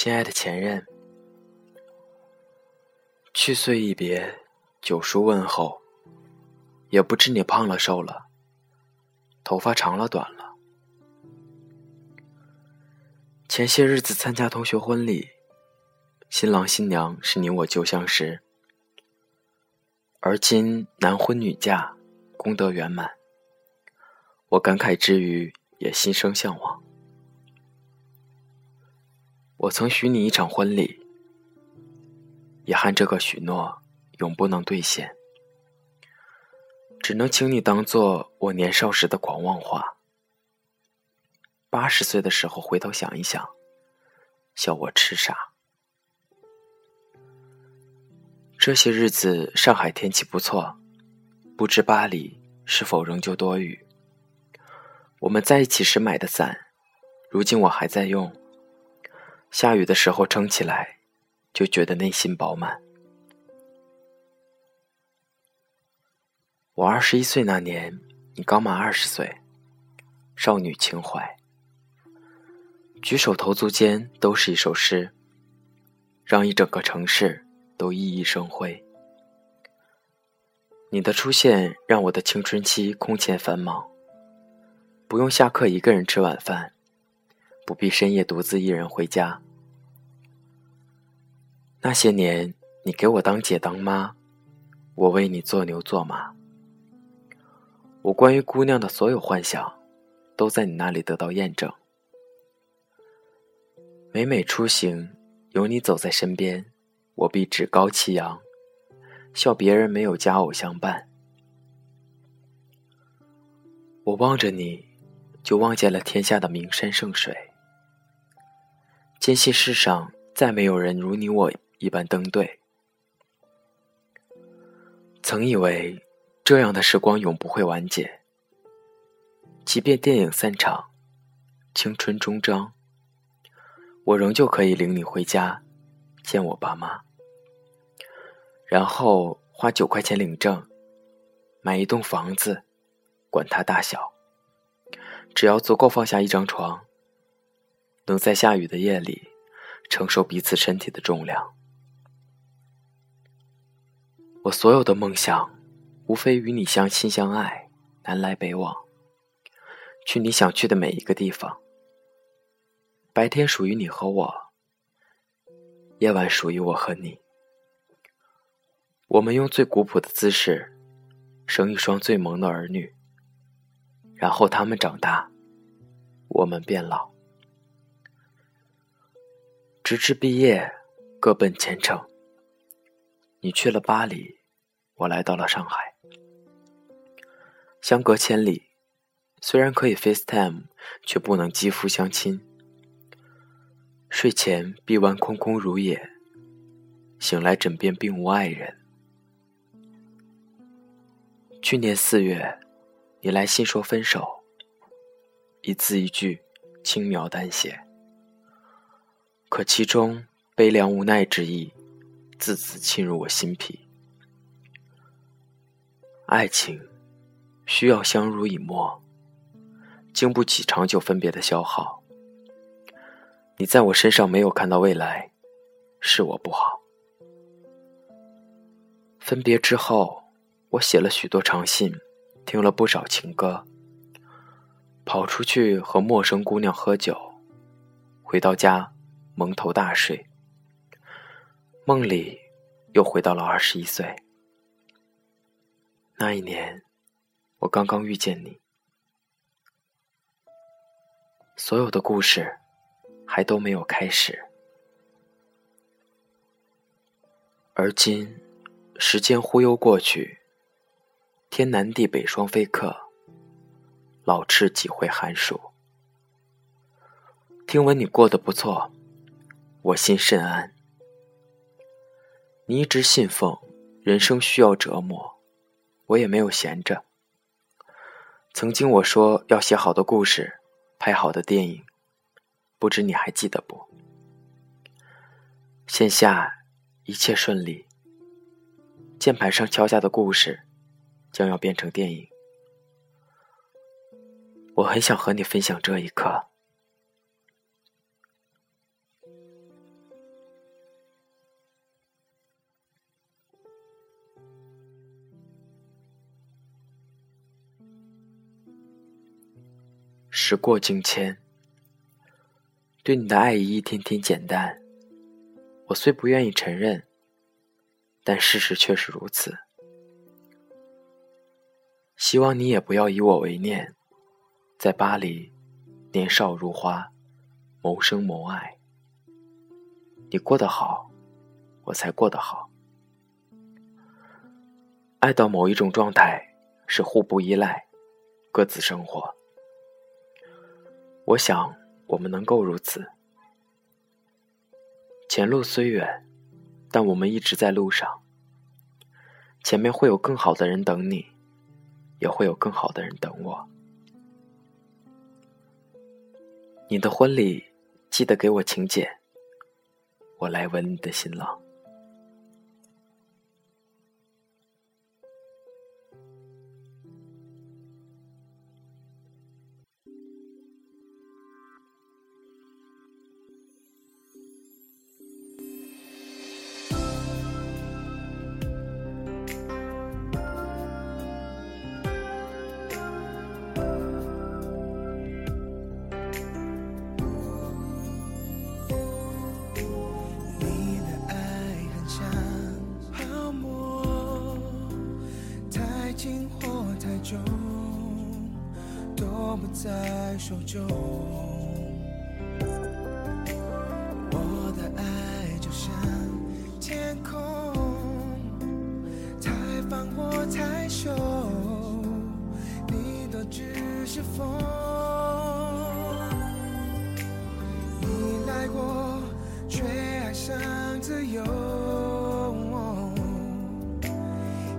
亲爱的前任，去岁一别，九叔问候，也不知你胖了瘦了，头发长了短了。前些日子参加同学婚礼，新郎新娘是你我旧相识，而今男婚女嫁，功德圆满。我感慨之余，也心生向往。我曾许你一场婚礼，遗憾这个许诺永不能兑现，只能请你当做我年少时的狂妄话。八十岁的时候回头想一想，笑我痴傻。这些日子上海天气不错，不知巴黎是否仍旧多雨。我们在一起时买的伞，如今我还在用。下雨的时候撑起来，就觉得内心饱满。我二十一岁那年，你刚满二十岁，少女情怀，举手投足间都是一首诗，让一整个城市都熠熠生辉。你的出现让我的青春期空前繁忙，不用下课一个人吃晚饭。不必深夜独自一人回家。那些年，你给我当姐当妈，我为你做牛做马。我关于姑娘的所有幻想，都在你那里得到验证。每每出行，有你走在身边，我必趾高气扬，笑别人没有佳偶相伴。我望着你，就望见了天下的名山圣水。坚信世上再没有人如你我一般登对。曾以为这样的时光永不会完结，即便电影散场，青春终章，我仍旧可以领你回家见我爸妈，然后花九块钱领证，买一栋房子，管它大小，只要足够放下一张床。能在下雨的夜里承受彼此身体的重量。我所有的梦想，无非与你相亲相爱，南来北往，去你想去的每一个地方。白天属于你和我，夜晚属于我和你。我们用最古朴的姿势，生一双最萌的儿女，然后他们长大，我们变老。直至毕业，各奔前程。你去了巴黎，我来到了上海，相隔千里，虽然可以 FaceTime，却不能肌肤相亲。睡前臂弯空空如也，醒来枕边并无爱人。去年四月，你来信说分手，一字一句，轻描淡写。可其中悲凉无奈之意，字字沁入我心脾。爱情需要相濡以沫，经不起长久分别的消耗。你在我身上没有看到未来，是我不好。分别之后，我写了许多长信，听了不少情歌，跑出去和陌生姑娘喝酒，回到家。蒙头大睡，梦里又回到了二十一岁。那一年，我刚刚遇见你，所有的故事还都没有开始。而今，时间忽悠过去，天南地北双飞客，老翅几回寒暑。听闻你过得不错。我心甚安。你一直信奉人生需要折磨，我也没有闲着。曾经我说要写好的故事，拍好的电影，不知你还记得不？线下一切顺利，键盘上敲下的故事将要变成电影。我很想和你分享这一刻。时过境迁，对你的爱意一天天减淡。我虽不愿意承认，但事实却是如此。希望你也不要以我为念，在巴黎，年少如花，谋生谋爱。你过得好，我才过得好。爱到某一种状态，是互不依赖，各自生活。我想，我们能够如此。前路虽远，但我们一直在路上。前面会有更好的人等你，也会有更好的人等我。你的婚礼，记得给我请柬，我来吻你的新郎。在手中，我的爱就像天空，太放或太收，你都只是风。你来过，却爱上自由，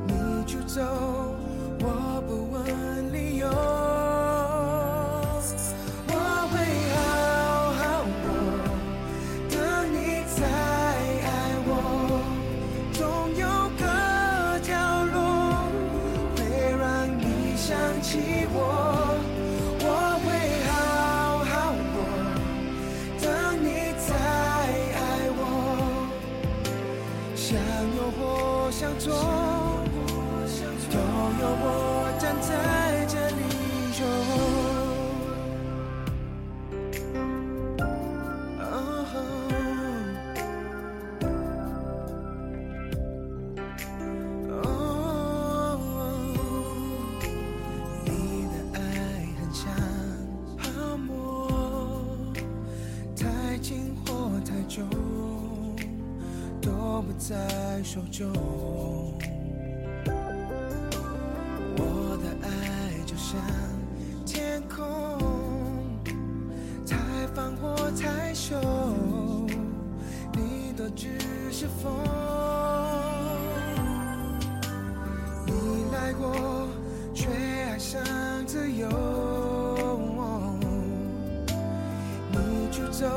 你就走。起我在手中，我的爱就像天空，太放或太收，你都只是风。你来过，却爱上自由，你就走，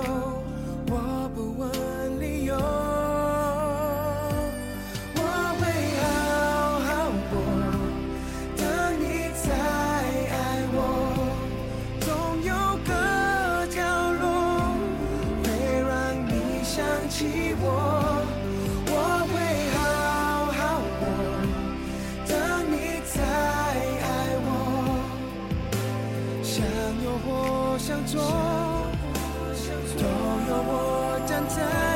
中，都有我站在